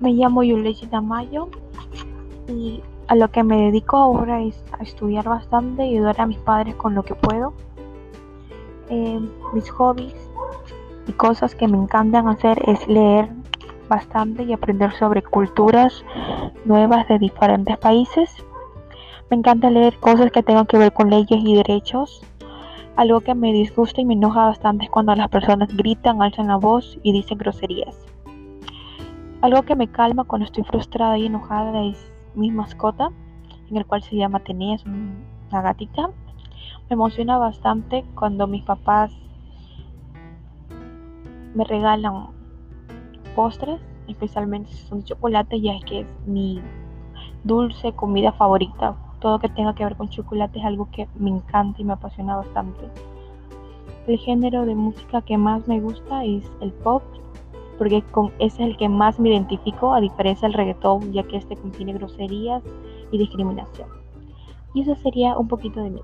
Me llamo Yulechi Tamayo y a lo que me dedico ahora es a estudiar bastante y ayudar a mis padres con lo que puedo. Eh, mis hobbies y cosas que me encantan hacer es leer bastante y aprender sobre culturas nuevas de diferentes países. Me encanta leer cosas que tengan que ver con leyes y derechos. Algo que me disgusta y me enoja bastante es cuando las personas gritan, alzan la voz y dicen groserías. Algo que me calma cuando estoy frustrada y enojada es mi mascota, en el cual se llma Tenía, es una gatita. Me emociona bastante cuando mis papás me regalan postres, especialmente si son chocolate, ya que es mi dulce comida favorita. Todo que tenga que ver con chocolate es algo que me encanta y me apasiona bastante. El género de música que más me gusta es el pop porque con ese es el que más me identifico, a diferencia del reggaetón, ya que este contiene groserías y discriminación. Y eso sería un poquito de mí.